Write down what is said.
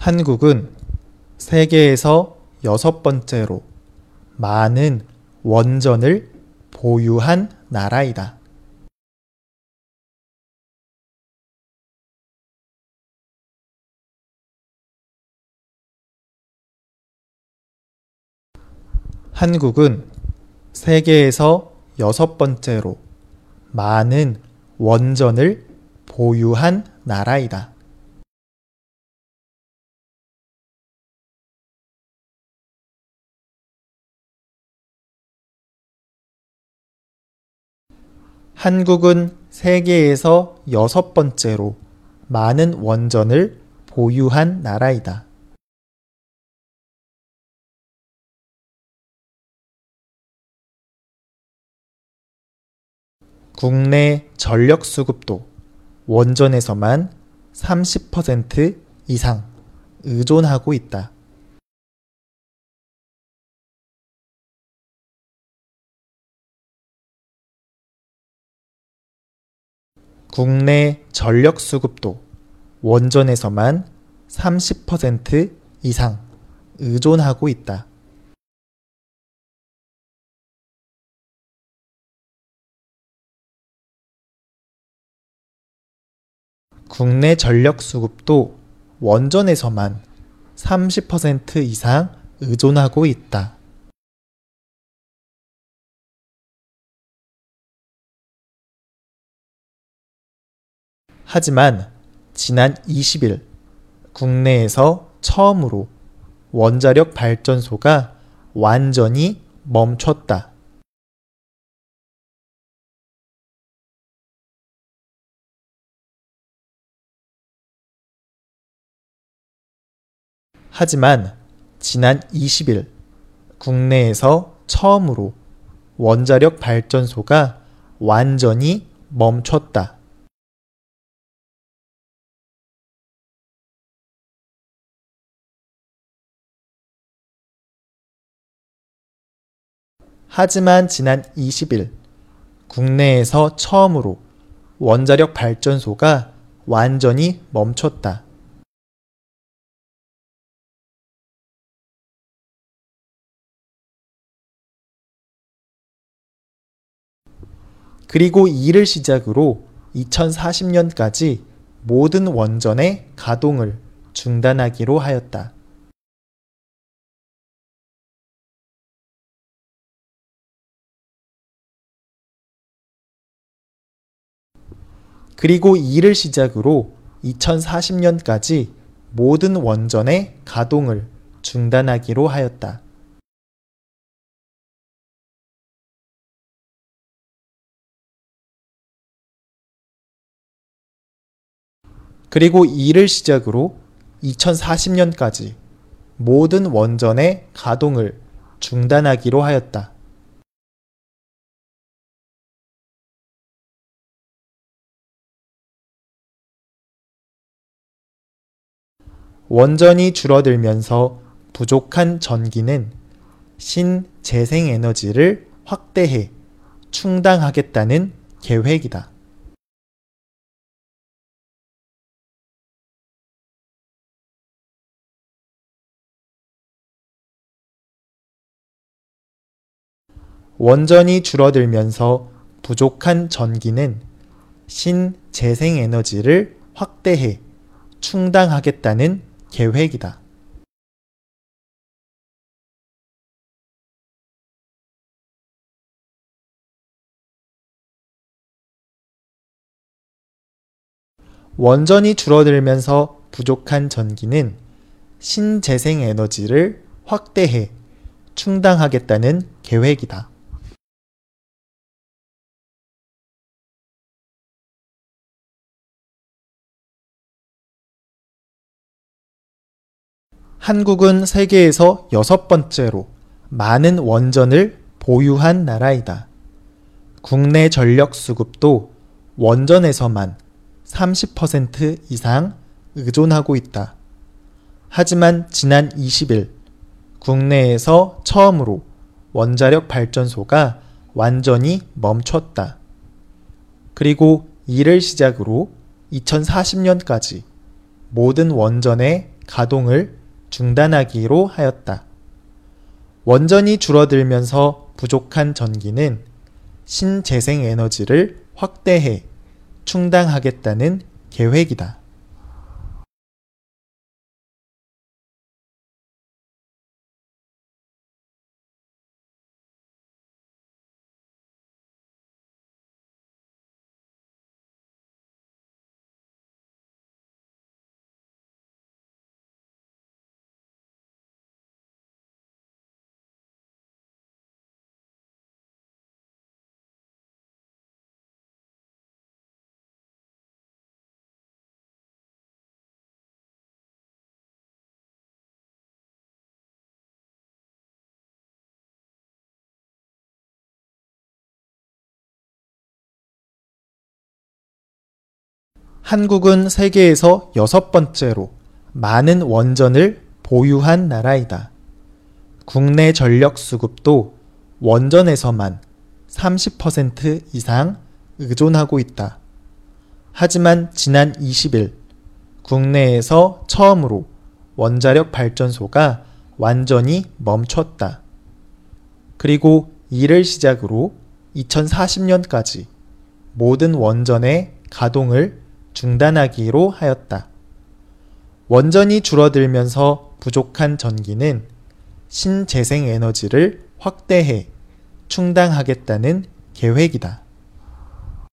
한국은 세계에서 여섯 번째로 많은 원전을 보유한 나라이다. 한국은 세계에서 여섯 번째로 많은 원전을 보유한 나라이다. 한국은 세계에서 여섯 번째로 많은 원전을 보유한 나라이다. 국내 전력 수급도 원전에서만 30% 이상 의존하고 있다. 국내 전력 수급도 원전에서만 30% 이상 의존하고 있다. 국내 전력 수급도 원전에서만 30% 이상 의존하고 있다. 하지만 지난 20일 국내에서 처음으로 원자력 발전소가 완전히 멈췄다. 하지만 지난 20일 국내에서 처음으로 원자력 발전소가 완전히 멈췄다. 하지만 지난 20일 국내에서 처음으로 원자력 발전소가 완전히 멈췄다. 그리고 이를 시작으로 2040년까지 모든 원전의 가동을 중단하기로 하였다. 그리고 이를 시작으로 2040년까지 모든 원전의 가동을 중단하기로 하였다. 그리고 이를 시작으로 2040년까지 모든 원전의 가동을 중단하기로 하였다. 원전이 줄어들면서 부족한 전기는 신재생에너지를 확대해 충당하겠다는 계획이다. 원전이 줄어들면서 부족한 전기는 신재생에너지를 확대해 충당하겠다는 계획이다. 원전이 줄어들면서 부족한 전기는 신재생 에너지를 확대해 충당하겠다는 계획이다. 한국은 세계에서 여섯 번째로 많은 원전을 보유한 나라이다. 국내 전력 수급도 원전에서만 30% 이상 의존하고 있다. 하지만 지난 20일 국내에서 처음으로 원자력 발전소가 완전히 멈췄다. 그리고 이를 시작으로 2040년까지 모든 원전의 가동을 중단하기로 하였다. 원전이 줄어들면서 부족한 전기는 신재생 에너지를 확대해 충당하겠다는 계획이다. 한국은 세계에서 여섯 번째로 많은 원전을 보유한 나라이다. 국내 전력 수급도 원전에서만 30% 이상 의존하고 있다. 하지만 지난 20일 국내에서 처음으로 원자력 발전소가 완전히 멈췄다. 그리고 이를 시작으로 2040년까지 모든 원전의 가동을 중단하기로 하였다. 원전이 줄어들면서 부족한 전기는 신재생 에너지를 확대해 충당하겠다는 계획이다.